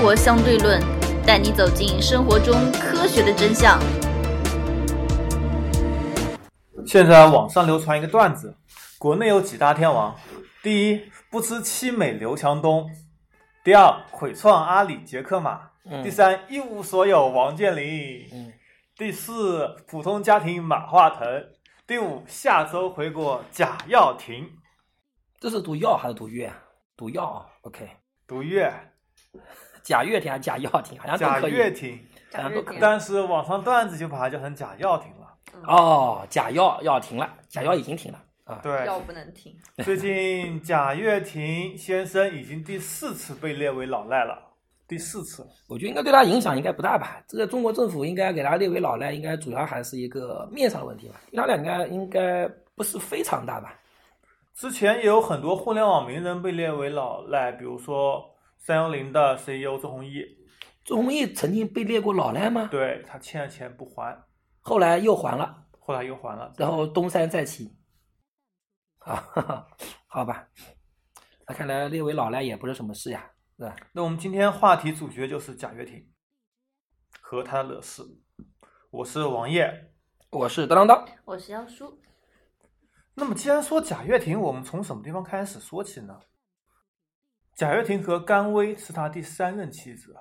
活相对论》，带你走进生活中科学的真相。现在网上流传一个段子：国内有几大天王？第一，不知妻美刘强东；第二，毁创阿里杰克马；嗯第三，一无所有王健林；嗯第四，普通家庭马化腾；第五，下周回国贾跃亭。这是读药还是读乐啊？读药啊，OK。读乐，贾跃亭还是贾跃亭，好像都贾可以。跃亭，好像都可以。但是网上段子就把它叫成贾跃亭了。哦，贾跃要停了，贾跃已经停了啊。对，药不能停。最近贾跃亭先生已经第四次被列为老赖了，第四次。我觉得应该对他影响应该不大吧。这个中国政府应该给他列为老赖，应该主要还是一个面上的问题吧。他俩应该应该不是非常大吧？之前也有很多互联网名人被列为老赖，比如说三幺零的 CEO 周鸿祎，周鸿祎曾经被列过老赖吗？对他欠了钱不还，后来又还了，后来又还了。然后东山再起。啊，哈哈好吧，那看来列为老赖也不是什么事呀，是吧？那我们今天话题主角就是贾跃亭和他的乐视。我是王烨。我是当当当，我是妖叔，那么既然说贾跃亭，我们从什么地方开始说起呢？贾跃亭和甘薇是他第三任妻子，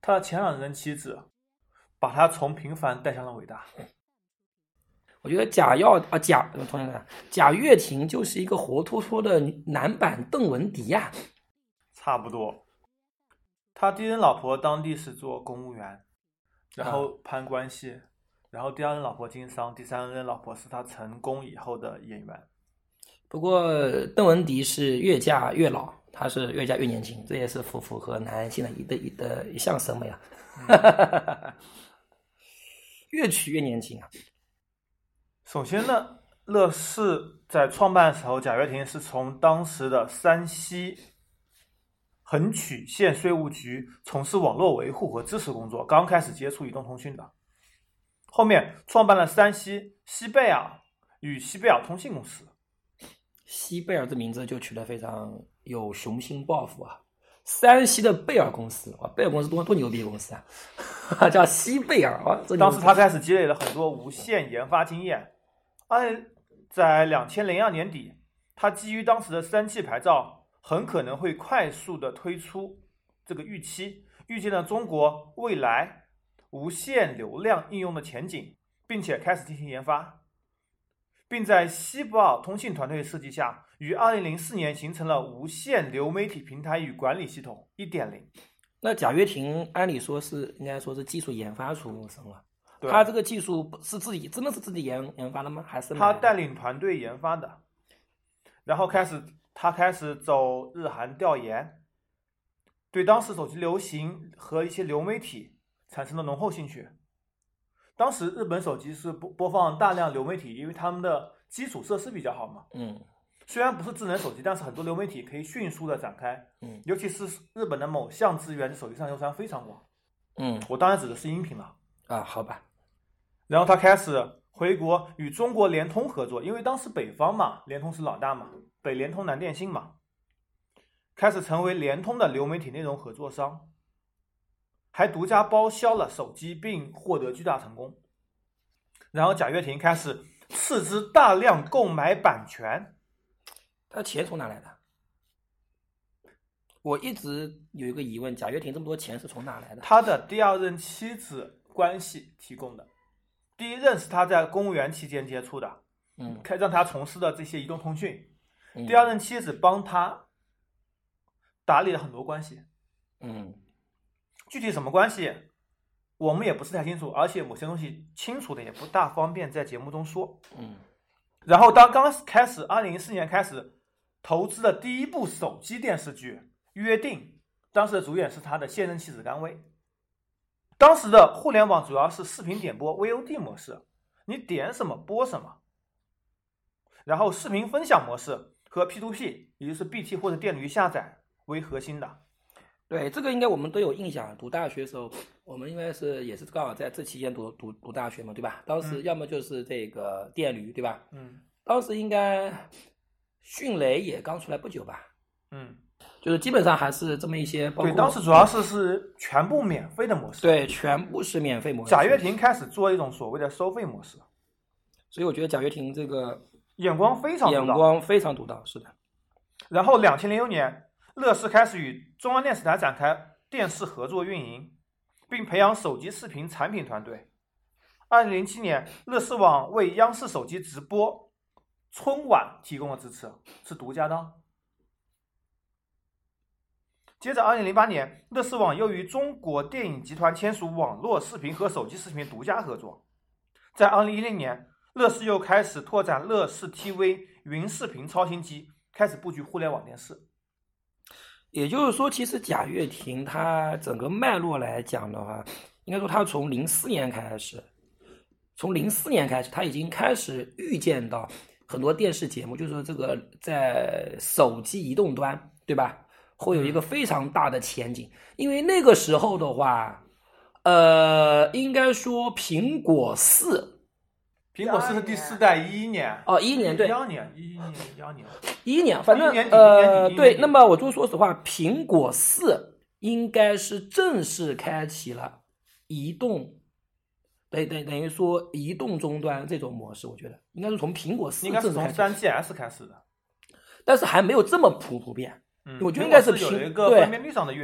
他的前两任妻子把他从平凡带向了伟大。我觉得贾耀啊贾同学们，贾跃亭就是一个活脱脱的男版邓文迪呀、差不多。他第一任老婆当地是做公务员，然后攀关系，然后第二任老婆经商，第三任老婆是他成功以后的演员。不过邓文迪是越嫁越老，他是越嫁越年轻，这也是符符合男性的一的一的一项审美啊。越娶越年轻啊！首先呢，乐视在创办的时候，贾跃亭是从当时的山西横曲县税务局从事网络维护和支持工作，刚开始接触移动通讯的。后面创办了山西西贝尔与西贝尔通信公司。西贝尔这名字就取得非常有雄心抱负啊！山西的贝尔公司，哇，贝尔公司多多牛逼的公司啊，叫西贝尔啊！当时他开始积累了很多无线研发经验。二在两千零二年底，他基于当时的三 G 牌照，很可能会快速的推出这个预期，预见了中国未来无线流量应用的前景，并且开始进行研发，并在西博尔通信团队设计下，于二零零四年形成了无线流媒体平台与管理系统一点零。那贾跃亭按理说是应该说是技术研发出身了，他这个技术是自己真的是自己研研发的吗？还是他带领团队研发的，然后开始他开始走日韩调研，对当时手机流行和一些流媒体产生了浓厚兴趣。当时日本手机是播播放大量流媒体，因为他们的基础设施比较好嘛。嗯虽然不是智能手机，但是很多流媒体可以迅速的展开，嗯尤其是日本的某项资源在手机上流传非常广。嗯我当然指的是音频了。啊，好吧，然后他开始回国与中国联通合作，因为当时北方嘛，联通是老大嘛，北联通、南电信嘛，开始成为联通的流媒体内容合作商，还独家包销了手机，并获得巨大成功。然后贾跃亭开始斥资大量购买版权，他钱从哪来的？我一直有一个疑问，贾跃亭这么多钱是从哪来的？他的第二任妻子关系提供的，第一任是他在公务员期间接触的，嗯，开让他从事的这些移动通讯。嗯第二任妻子帮他打理了很多关系，嗯具体什么关系，我们也不是太清楚，而且某些东西清楚的也不大方便在节目中说。嗯然后当刚开始，二零一四年开始投资的第一部手机电视剧《约定》，当时的主演是他的现任妻子甘薇。当时的互联网主要是视频点播 VOD 模式，你点什么播什么，然后视频分享模式和 P2P，也就是 BT 或者电驴下载为核心的。对，这个应该我们都有印象。读大学的时候，我们应该是也是刚好在这期间读读读大学嘛，对吧？当时嗯要么就是这个电驴，对吧？嗯当时应该迅雷也刚出来不久吧？嗯，就是基本上还是这么一些，对，当时主要是是全部免费的模式。，对全部是免费模式。贾跃，亭开始做一种所谓的收费模式，所以我觉得贾跃亭这个眼光非常独眼。光非常独到，是的。然后，两千零六年，乐视开始与中央电视台展开电视合作运营，并培养手机视频产品团队。二零零七年，乐视网为央视手机直播春晚提供了支持，是独家的。接着，二零零八年，乐视网又与中国电影集团签署网络视频和手机视频独家合作。在二零一零年，乐视又开始拓展乐视 TV 云视频超新机，开始布局互联网电视。也就是说，其实贾跃亭他整个脉络来讲的话，应该说他从零四年开始，从零四年开始，他已经开始预见到很多电视节目，就是说这个在手机移动端，对吧？会有一个非常大的前景，因为那个时候的话，呃，应该说苹果四苹果四是第四代，一一年，哦，一一年对一，二年，一一年，一二年，一一年，反正呃，对，那么我就说实话，苹果四应该是正式开启了移动，等等等于说移动终端这种模式，我觉得应该是从苹果四应该是从三 GS 开始的。但是还没有这么普普遍。嗯，我觉得应该是苹对。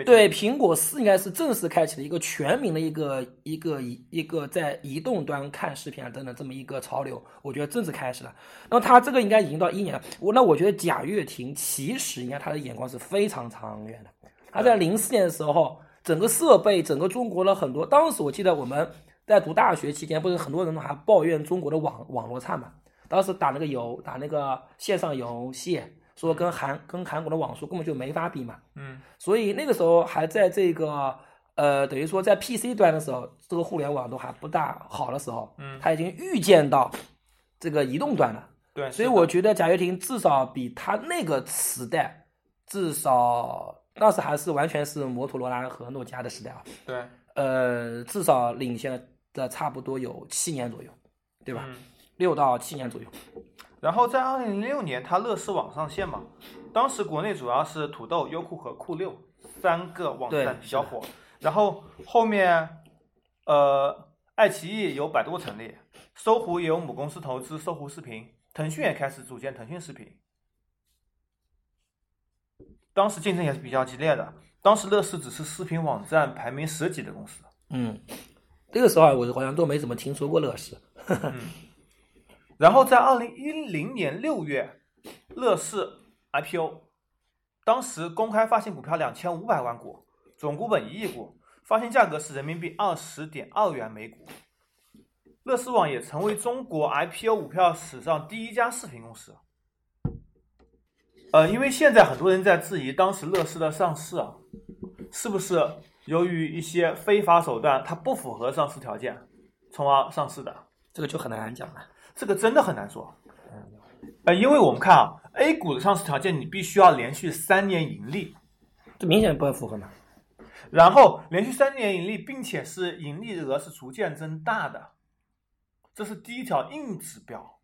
对，苹果四应该是正式开启了一个全民的一个一个一一个在移动端看视频啊等等这么一个潮流，我觉得正式开始了。那么他这个应该已经到一年了，我那我觉得贾跃亭其实应该他的眼光是非常长远的。他在零四年的时候，整个设备，整个中国的很多，当时我记得我们在读大学期间，不是很多人还抱怨中国的网网络差嘛？当时打那个游打那个线上游戏，说跟韩跟韩国的网速根本就没法比嘛。嗯，所以那个时候还在这个呃，等于说在 PC 端的时候，这个互联网都还不大好的时候，嗯他已经预见到这个移动端了。对，所以我觉得贾跃亭至少比他那个时代，至少当时还是完全是摩托罗拉和诺基亚的时代啊，对，呃，至少领先了的差不多有七年左右，对吧？嗯六到七年左右。然后在二零零六年，它乐视网上线嘛，当时国内主要是土豆、优酷和酷六三个网站比较火。然后后面，呃，爱奇艺由百度成立，搜狐也有母公司投资搜狐视频，腾讯也开始组建腾讯视频。当时竞争也是比较激烈的。当时乐视只是视频网站排名十几的公司。嗯，这个时候啊我好像都没怎么听说过乐视。然后在二零一零年六月，乐视 IPO，当时公开发行股票两千五百万股，总股本一亿股，发行价格是人民币二十点二元每股。乐视网也成为中国 IPO 股票史上第一家视频公司。呃，因为现在很多人在质疑当时乐视的上市啊，是不是由于一些非法手段，它不符合上市条件，从而上市的？这个就很难讲了。这个真的很难说。呃，因为我们看啊，A 股的上市条件，你必须要连续三年盈利，这明显不符合嘛。然后连续三年盈利，并且是盈利额是逐渐增大的，这是第一条硬指标。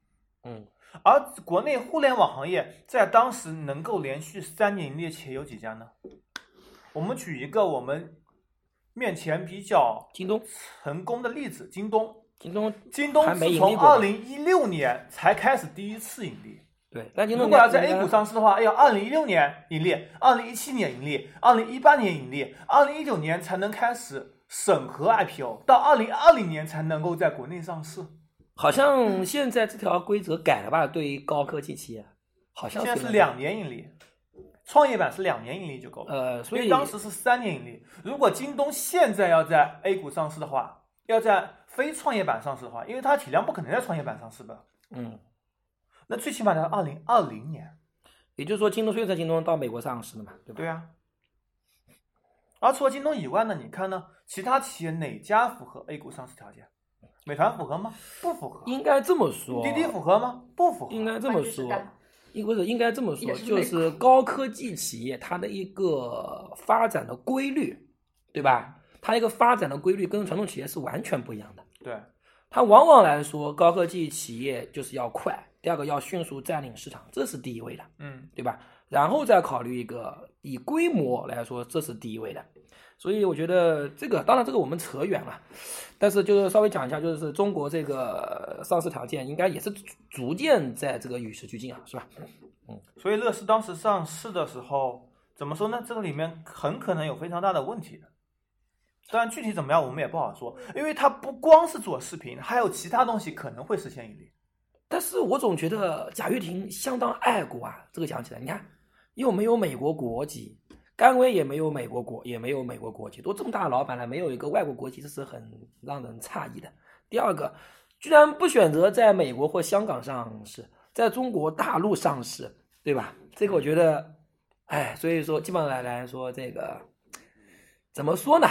嗯，而国内互联网行业在当时能够连续三年盈利且有几家呢？我们举一个我们面前比较京东，成功的例子，京东。京东京东是从二零一六年才开始第一次盈利。对，但京东如果要在 A 股上市的话，要二零一六年盈利，二零一七年盈利，二零一八年盈利，二零一九年才能开始审核 IPO，到二零二零年才能够在国内上市。好像现在这条规则改了吧？对于高科技企业，好像现在是两年盈利，创业板是两年盈利就够了。呃，所以当时是三年盈利。如果京东现在要在 A 股上市的话，要在非创业板上市的话，因为它体量不可能在创业板上市的，嗯，那最起码在二零二零年。也就是说，京东虽然在京东到美国上市了嘛，对吧？对啊。而除了京东以外呢，你看呢，其他企业哪家符合 A 股上市条件？美团符合吗？不符合。应该这么说，滴滴符合吗？不符合。应该这么说应不是应该这么说，就是高科技企业它的一个发展的规律，对吧？它一个发展的规律跟传统企业是完全不一样的。对，它往往来说，高科技企业就是要快，第二个要迅速占领市场，这是第一位的。嗯，对吧？然后再考虑一个以规模来说，这是第一位的。所以我觉得这个，当然这个我们扯远了，但是就是稍微讲一下，就是中国这个上市条件应该也是逐渐在这个与时俱进啊，是吧？嗯，所以乐视当时上市的时候，怎么说呢？这个里面很可能有非常大的问题的。当然具体怎么样我们也不好说，因为它不光是做视频，还有其他东西可能会实现盈利。但是我总觉得贾跃亭相当爱国啊，这个讲起来，你看又没有美国国籍。甘薇也没有美国国，也没有美国国籍，都这么大老板了，没有一个外国国籍，这是很让人诧异的。第二个，居然不选择在美国或香港上市，在中国大陆上市，对吧？这个我觉得，哎，所以说基本上来来说，这个怎么说呢？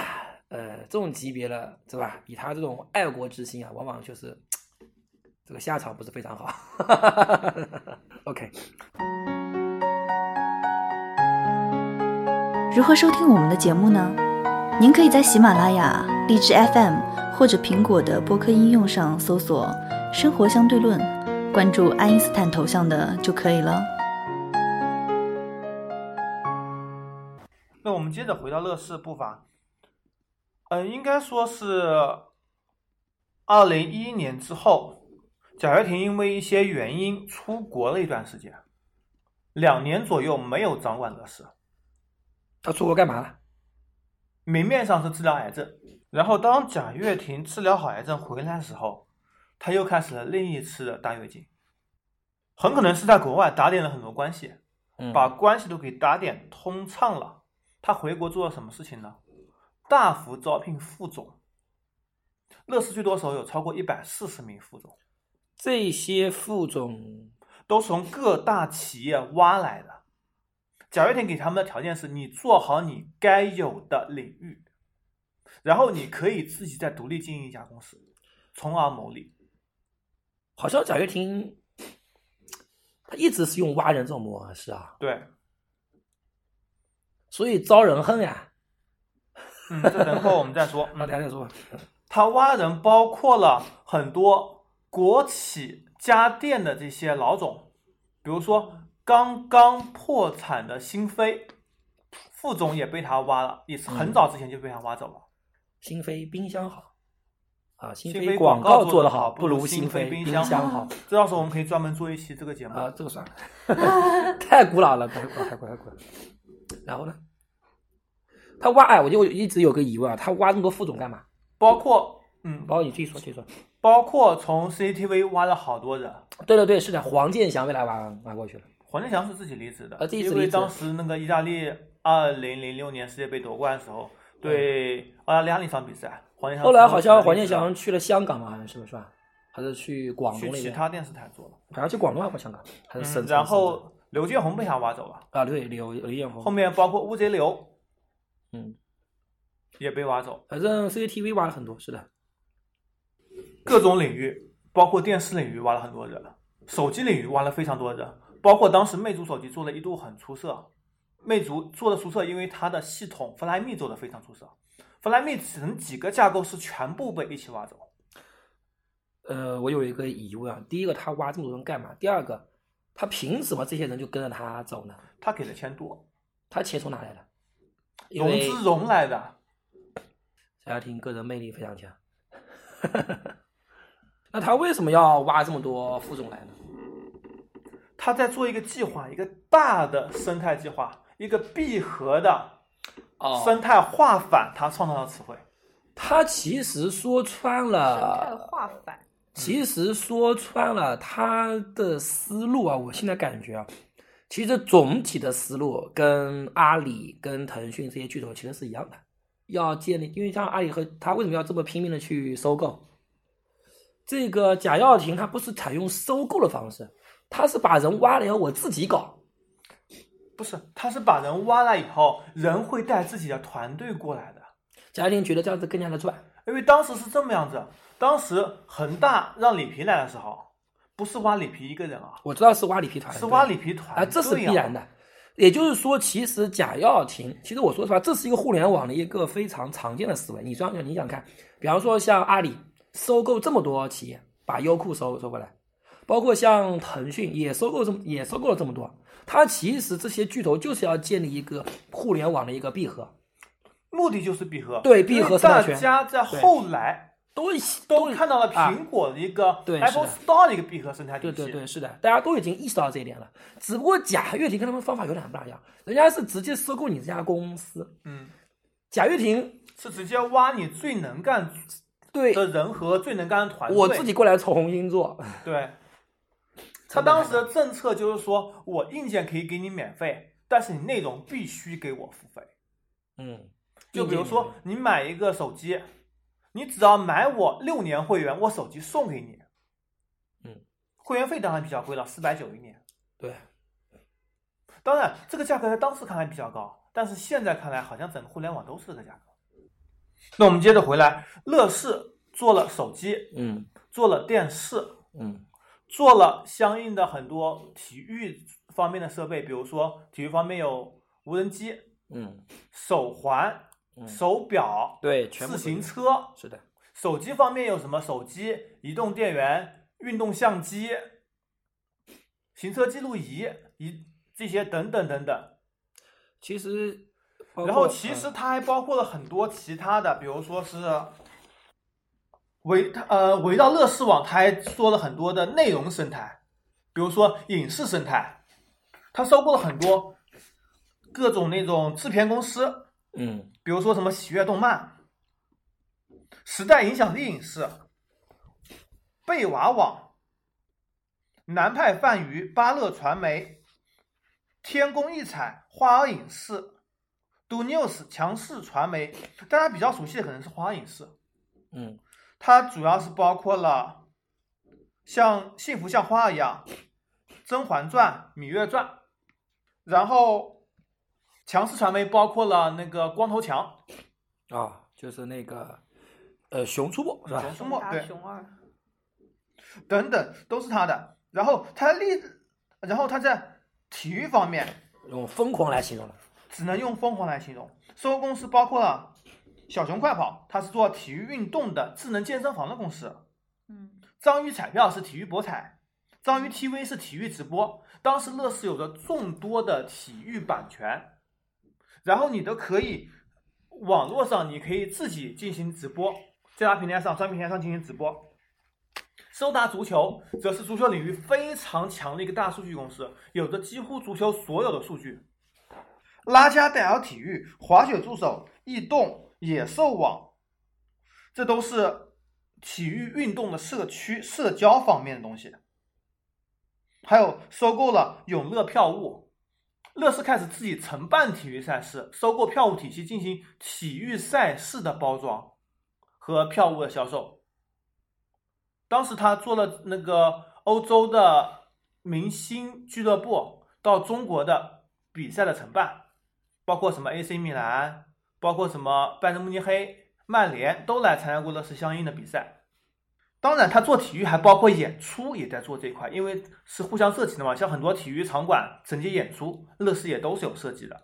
呃，这种级别了，是吧？以他这种爱国之心啊，往往就是这个下场不是非常好。OK。如何收听我们的节目呢？您可以在喜马拉雅、荔枝 FM 或者苹果的播客应用上搜索“生活相对论”，关注爱因斯坦头像的就可以了。那我们接着回到乐视步伐，嗯，应该说是二零一一年之后，贾跃亭因为一些原因出国了一段时间，两年左右没有掌管乐视。他出国干嘛了？明面上是治疗癌症，然后当贾跃亭治疗好癌症回来的时候，他又开始了另一次的大跃进，很可能是在国外打点了很多关系，把关系都给打点通畅了。他回国做了什么事情呢？大幅招聘副总，乐视最多时候有超过一百四十名副总，这些副总都从各大企业挖来的。贾跃亭给他们的条件是：你做好你该有的领域，然后你可以自己再独立经营一家公司，从而牟利。好像贾跃亭他一直是用挖人这种模式啊。对，所以招人恨呀。嗯，这等会我们再说。那等下再说。他挖人包括了很多国企家电的这些老总，比如说。刚刚破产的新飞副总也被他挖了，也是很早之前就被他挖走了。新飞冰箱好啊，新飞广告做得好不如新飞冰箱好。这到时候我们可以专门做一期这个节目啊，这个算了，太古老了，太古太古太古。然后呢，他挖哎，我就一直有个疑问啊，他挖那么多副总干嘛？包括嗯，包括你继续说，继续说。包括从 CCTV 挖了好多人。对对对，是的，黄健翔被他挖挖过去了。黄健翔是自己离职的，呃，因为当时那个意大利二零零六年世界杯夺冠的时候，对澳大利亚那场比赛，黄健翔后来好像黄健翔去了香港嘛，好像是不是吧？还是去广东其他电视台做了，好像去广东还是香港？还是省？然后刘建宏被他挖走了啊，对，刘刘建宏。后面包括乌贼刘，嗯，也被挖走。反正 CCTV 挖了很多，是的，各种领域，包括电视领域挖了很多人，手机领域挖了非常多人。包括当时魅族手机做的一度很出色，魅族做的出色，因为它的系统 Flyme 做的非常出色。Flyme 整几个架构是全部被一起挖走。呃，我有一个疑问啊，第一个他挖这么多人干嘛？第二个，他凭什么这些人就跟着他走呢？他给的钱多，他钱从哪来的？融资融来的。贾跃亭个人魅力非常强。那他为什么要挖这么多副总来呢？他在做一个计划，一个大的生态计划，一个闭合的生态化反，他创造的词汇。他其实说穿了，生态化反。其实说穿了他的思路啊，我现在感觉啊，其实总体的思路跟阿里、跟腾讯这些巨头其实是一样的，要建立，因为像阿里和他为什么要这么拼命的去收购？这个贾跃亭他不是采用收购的方式。他是把人挖了以后，我自己搞，不是，他是把人挖了以后，人会带自己的团队过来的。贾跃亭觉得这样子更加的赚，因为当时是这么样子，当时恒大让李平来的时候，不是挖里皮一个人啊，我知道是挖里皮团，是挖里皮团，啊，这是必然的。也就是说，其实贾跃亭，其实我说实话，这是一个互联网的一个非常常见的思维。你想想你想看，比方说像阿里收购这么多企业，把优酷收收过来。包括像腾讯也收购这么也收购了这么多。它其实这些巨头就是要建立一个互联网的一个闭合，目的就是闭合。对闭合大家在后来都都看到了啊苹果的一个对 Apple Store 的一个闭合生态体系。对对对，是的，大家都已经意识到这一点了。只不过贾跃亭跟他们方法有点不大一样，人家是直接收购你这家公司。嗯，贾跃亭是直接挖你最能干对的人和最能干的团队。我自己过来重新做，对。他当时的政策就是说，我硬件可以给你免费，但是你内容必须给我付费。嗯，就比如说，你买一个手机，你只要买我六年会员，我手机送给你。嗯，会员费当然比较贵了，四百九一年。对，当然，这个价格在当时看来比较高，但是现在看来，好像整个互联网都是这个价格。那我们接着回来，乐视做了手机，嗯做了电视，嗯做了相应的很多体育方面的设备，比如说体育方面有无人机、嗯手环、嗯，手表、对，全部自行车。是的，手机方面有什么？手机、移动电源、运动相机、行车记录仪、一这些等等等等。其实，然后其实嗯它还包括了很多其他的，比如说是围它呃围绕乐视网，它还做了很多的内容生态，比如说影视生态，它收购了很多各种那种制片公司，嗯。比如说什么喜悦动漫、时代影响力影视、贝瓦网、南派泛娱、巴乐传媒、天工艺彩、花儿影视、Do News、强势传媒，大家比较熟悉的可能是花儿影视，嗯。它主要是包括了像《幸福像花儿一样》《甄嬛传》《芈月传》，然后强势传媒包括了那个光头强。啊，就是那个呃熊出没是吧？熊出没对熊二，等等都是他的。然后他的例子，然后他在体育方面用疯狂来形容了。只能用疯狂来形容。收购公司包括了小熊快跑，它是做体育运动的智能健身房的公司；嗯章鱼彩票是体育博彩，章鱼 TV 是体育直播。当时乐视有着众多的体育版权，然后你都可以网络上你可以自己进行直播，在它平台上专平台上进行直播。收达足球则是足球领域非常强的一个大数据公司，有着几乎足球所有的数据。拉加戴尔体育、滑雪助手、易动、野兽网，这都是体育运动的社区社交方面的东西。还有收购了永乐票务，乐视开始自己承办体育赛事，收购票务体系进行体育赛事的包装和票务的销售。当时他做了那个欧洲的明星俱乐部到中国的比赛的承办，包括什么 AC 米兰，包括什么拜仁慕尼黑、曼联都来参加过乐视相应的比赛。当然，他做体育还包括演出，也在做这一块，因为是互相涉及的嘛。像很多体育场馆承接演出，乐视也都是有涉及的。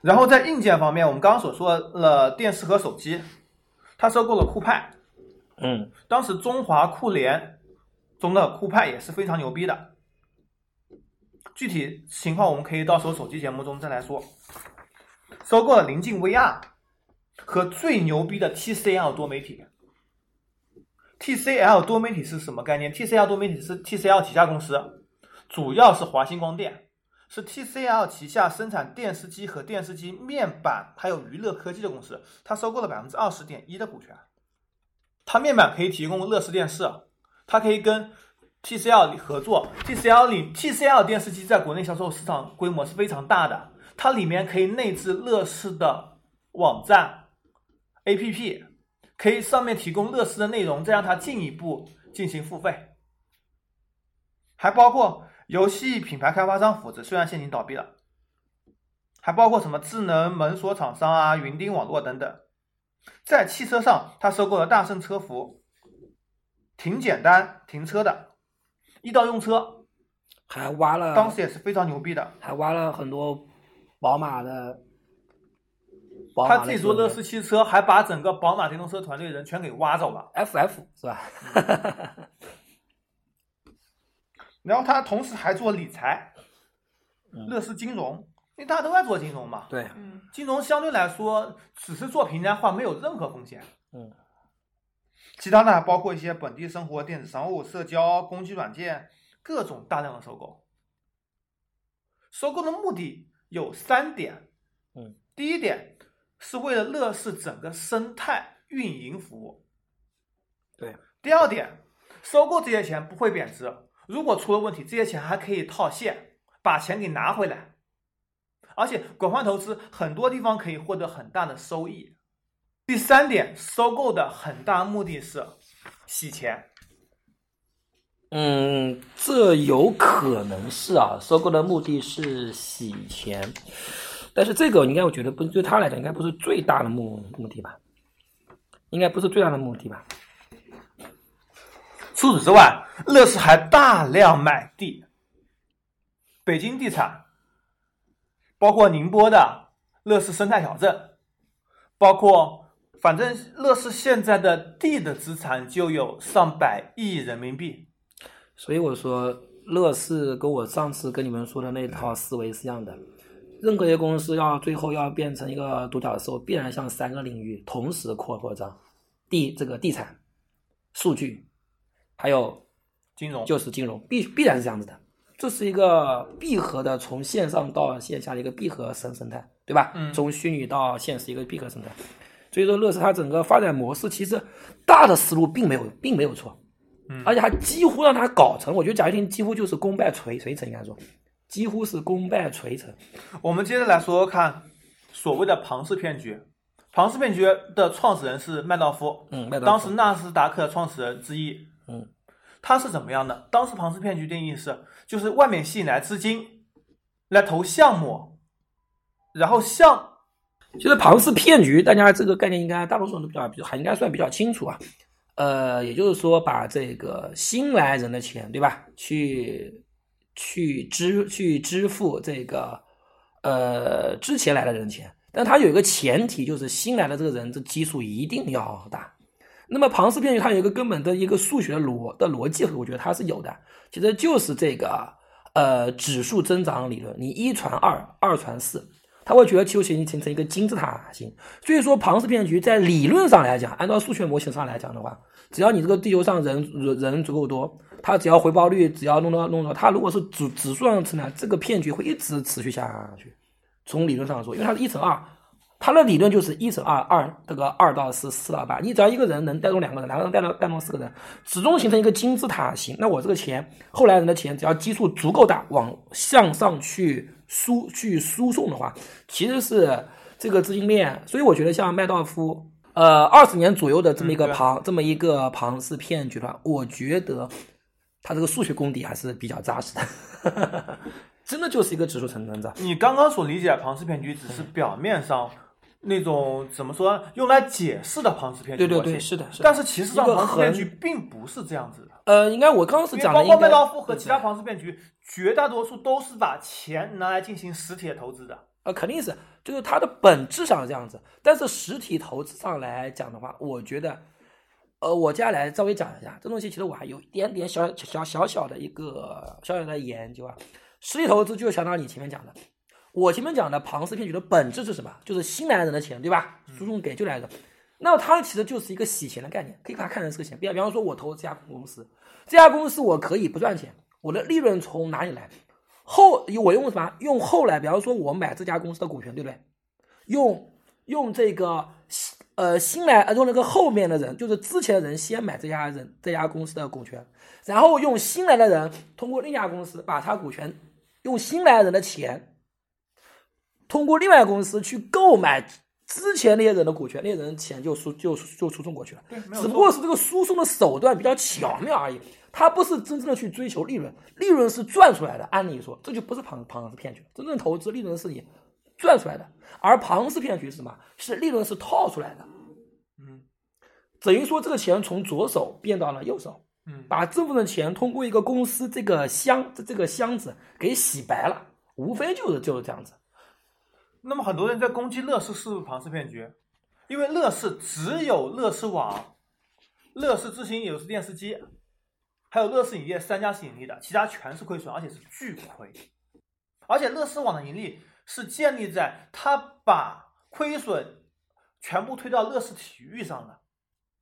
然后在硬件方面，我们刚刚所说了电视和手机，他收购了酷派，嗯当时中华酷联中的酷派也是非常牛逼的。具体情况我们可以到时候手机节目中再来说。收购了临近 VR 和最牛逼的 TCL 多媒体。TCL 多媒体是什么概念？TCL 多媒体是 TCL 旗下公司，主要是华星光电，是 TCL 旗下生产电视机和电视机面板还有娱乐科技的公司。它收购了百分之二十点一的股权。它面板可以提供乐视电视，它可以跟 TCL 合作。TCL 里 TCL 电视机在国内销售市场规模是非常大的，它里面可以内置乐视的网站、APP，可以上面提供乐视的内容，再让它进一步进行付费。还包括游戏品牌开发商斧子，虽然现已经倒闭了，还包括什么智能门锁厂商啊、云钉网络等等。在汽车上，它收购了大圣车服，挺简单停车的，一到用车，还挖了，当时也是非常牛逼的。还挖了很多宝马的他自己做乐视汽车，还把整个宝马电动车团队人全给挖走了。FF 是吧？然后他同时还做理财，嗯乐视金融，因为大家都在做金融嘛，对，嗯金融相对来说只是做平台化，没有任何风险。嗯，其他的还包括一些本地生活、电子商务、社交、工具软件，各种大量的收购。收购的目的有三点，嗯，第一点是为了乐视整个生态运营服务。对，第二点，收购这些钱不会贬值，如果出了问题，这些钱还可以套现，把钱给拿回来。而且广泛投资很多地方可以获得很大的收益。第三点，收购的很大目的是洗钱。嗯，这有可能是啊，收购的目的是洗钱，但是这个应该我觉得不对他来讲应该不是最大的目目的吧，应该不是最大的目的吧。除此之外，乐视还大量买地，北京地产，包括宁波的乐视生态小镇，包括反正乐视现在的地的资产就有上百亿人民币。所以我说，乐视跟我上次跟你们说的那套思维是一样的。任何一个公司要最后要变成一个独角兽，必然向三个领域同时扩扩张：地这个地产、数据，还有金融就是金融，必必然是这样子的。这是一个闭合的，从线上到线下的一个闭合生生态，对吧？嗯从虚拟到现实一个闭合生态。所以说，乐视它整个发展模式其实大的思路并没有，并没有错。嗯而且还几乎让它搞成，我觉得贾跃亭几乎就是功败垂垂成，应该说，几乎是功败垂成。我们接着来说说看所谓的庞氏骗局。庞氏骗局的创始人是麦道夫，嗯，麦道夫当时纳斯达克创始人之一。嗯，他是怎么样的？当时庞氏骗局定义是，就是外面吸引来资金，来投项目，然后项就是庞氏骗局，大家这个概念应该大多数人都比较比较还应该算比较清楚啊。呃，也就是说，把这个新来人的钱，对吧？去去支去支付这个呃之前来的人钱，但它有一个前提，就是新来的这个人这基数一定要大。那么庞氏骗局它有一个根本的一个数学逻的逻辑，我觉得它是有的，其实就是这个呃指数增长理论，你一传二，二传四，它会觉得就形形成一个金字塔形。所以说庞氏骗局在理论上来讲，按照数学模型上来讲的话，只要你这个地球上人人人足够多，它只要回报率只要弄到弄到，它如果是指指数上成长，这个骗局会一直持续下去。从理论上说，因为它是一乘二，它的理论就是一乘二，二这个二到四，四到八，你只要一个人能带动两个人，两个人带动带动四个人，始终形成一个金字塔形。那我这个钱，后来人的钱，只要基数足够大，往向上去输去输送的话，其实是这个资金链。所以我觉得像麦道夫，呃，二十年左右的这么一个庞、这么一个庞氏骗局的话，我觉得他这个数学功底还是比较扎实的，真的就是一个指数成成长。你刚刚所理解的庞氏骗局，只是表面上那种怎么说，用来解释的庞氏骗局对对对，是的，是的。但是其实上庞氏骗局并不是这样子的，呃，应该我刚刚是讲的包括麦道夫和其他庞氏骗局，绝大多数都是把钱拿来进行实体的投资的。呃，肯定是，就是它的本质上是这样子。但是实体投资上来讲的话，我觉得，呃，我接下来稍微讲一下这东西，其实我还有一点点小小小小的一个小小的研究啊。实体投资就相当于你前面讲的，我前面讲的庞氏骗局的本质是什么？就是新来人的钱，对吧？输送给旧来人。那它其实就是一个洗钱的概念，可以把它看成是个钱。比方比方说，我投资这家公司，这家公司我可以不赚钱，我的利润从哪里来？后我用什么？用后来，比方说我买这家公司的股权，对不对？用用这个呃新来呃用那个后面的人，就是之前的人先买这家人这家公司的股权，然后用新来的人通过另一家公司把他股权用新来的人的钱，通过另外公司去购买之前那些人的股权，那些人钱就输就就输送过去了。只不过是这个输送的手段比较巧妙而已，它不是真正的去追求利润，利润是赚出来的。按理说，这就不是庞庞氏骗局，真正投资利润是你赚出来的，而庞氏骗局是什么？是利润是套出来的。嗯等于说这个钱从左手变到了右手，嗯，把这部分钱通过一个公司这个箱这这个箱子给洗白了，无非就是就是这样子。那么很多人在攻击乐视是不是庞氏骗局？因为乐视只有乐视网、乐视之行有是电视机，还有乐视影业三家是盈利的，其他全是亏损，而且是巨亏。而且乐视网的盈利是建立在它把亏损全部推到乐视体育上的，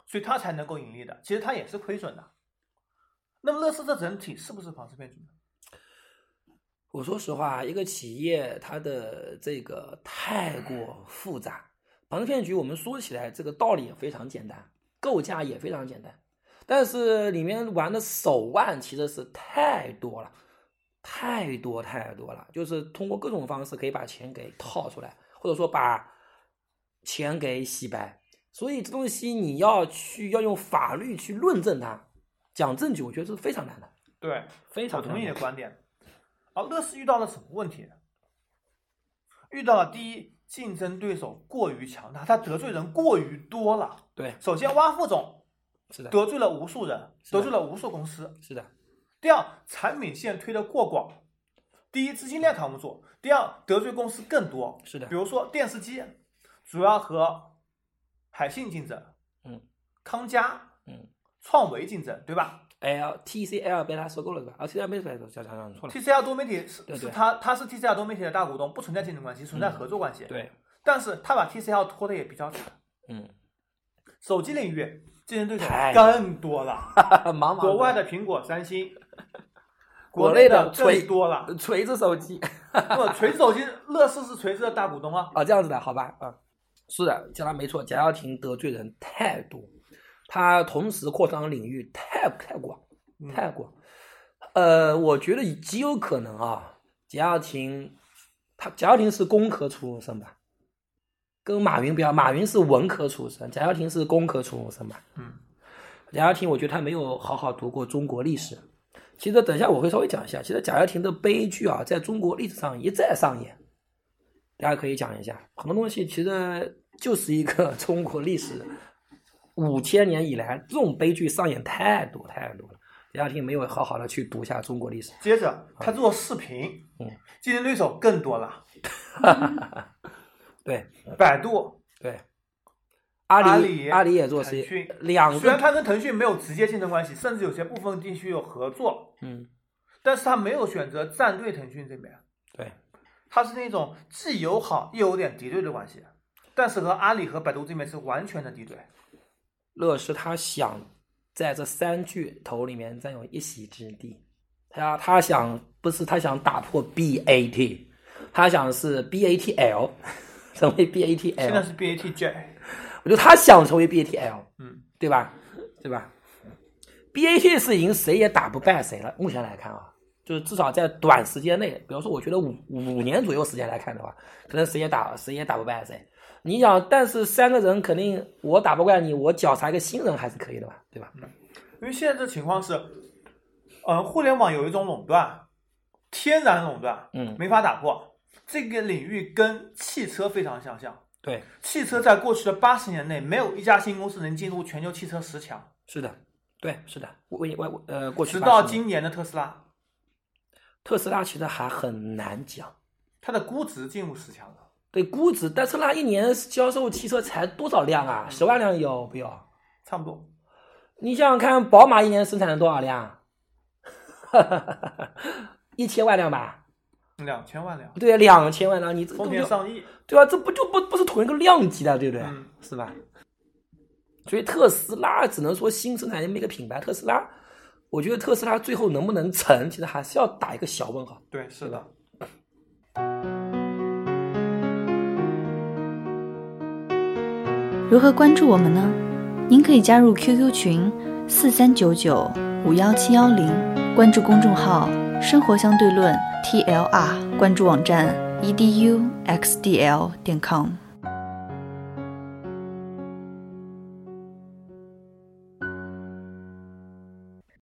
所以它才能够盈利的。其实它也是亏损的。那么乐视这整体是不是庞氏骗局呢？我说实话，一个企业它的这个太过复杂，庞氏骗局我们说起来这个道理也非常简单，构架也非常简单，但是里面玩的手腕其实是太多了，太多太多了，就是通过各种方式可以把钱给套出来，或者说把钱给洗白，所以这东西你要去要用法律去论证它，讲证据，我觉得是非常难的，对，非常同意你的观点。而乐视遇到了什么问题？遇到了第一，竞争对手过于强大，他得罪人过于多了。对，首先，汪副总是的，得罪了无数人，得罪了无数公司。是的，第二，产品线推得过广。第一，资金链扛不住；第二，得罪公司更多。是的比如说电视机，主要和海信竞争，嗯，康佳，嗯，创维竞争，对吧？L TCL 被他收购了是吧？啊，TCL 没被收购，讲讲讲错了。TCL 多媒体是是他他是 TCL 多媒体的大股东，不存在竞争关系，存在合作关系。，对，但是他把 TCL 拖得也比较惨。嗯，手机领域竞争对手太更多了，国外的苹果、三星，国内内的锤更多了。锤子手机 不，锤子手机，乐视是锤子的大股东啊。啊，这样子的好吧？啊，是的，讲的没错，贾跃亭得罪人太多，他同时扩张领域太太广嗯太广。呃，我觉得极有可能啊，贾跃亭他贾跃亭是工科出身吧？跟马云不一样，马云是文科出身，贾跃亭是工科出身嘛？嗯，贾跃亭，我觉得他没有好好读过中国历史。其实等一下我会稍微讲一下，其实贾跃亭的悲剧啊，在中国历史上一再上演，大家可以讲一下。很多东西其实就是一个 中国历史五千年以来这种悲剧上演太多太多了。贾跃亭没有好好的去读一下中国历史，接着他做视频，嗯，竞争对手更多了，对百度、对。阿阿里里阿里也做视腾讯，两个虽然它跟腾讯没有直接竞争关系，甚至有些部分地区有合作，嗯但是它没有选择站队腾讯这边，对他是那种既友好又有点敌对的关系，但是和阿里和百度这边是完全的敌对。乐视他想在这三巨头里面占有一席之地，他他想不是他想打破 BAT，他想是 BATL 成为 BATL，现在是 BATJ，我觉得他想成为 BATL，嗯，对吧？对吧？BAT 是已经谁也打不败谁了，目前来看啊，就是至少在短时间内，比方说我觉得五五年左右时间来看的话，可能谁也打谁也打不败谁。你想，但是三个人肯定我打不过你，我脚踩一个新人还是可以的吧，对吧？因为现在这情况是，呃，互联网有一种垄断，天然垄断，嗯，没法打破。这个领域跟汽车非常相像，对，汽车在过去的八十年内，没有一家新公司能进入全球汽车十强，是的，对，是的。我我呃，过去直到今年的特斯拉，特斯拉其实还很难讲。它的估值进入十强了。对估值，特斯拉一年销售汽车才多少辆啊？十万辆有不有？差不多，你想想看，宝马一年生产了多少辆？一千万辆吧？两千万辆，对，两千万辆，你这丰不就田上亿，对吧？这不就不不是同一个量级的，对不对？嗯是吧？所以特斯拉只能说新生产这么一个品牌，特斯拉，我觉得特斯拉最后能不能成，其实还是要打一个小问号。对，是的。如何关注我们呢？您可以加入 QQ 群四三九九五幺七幺零，关注公众号“生活相对论 ”TLR，关注网站 eduxdl 点 com。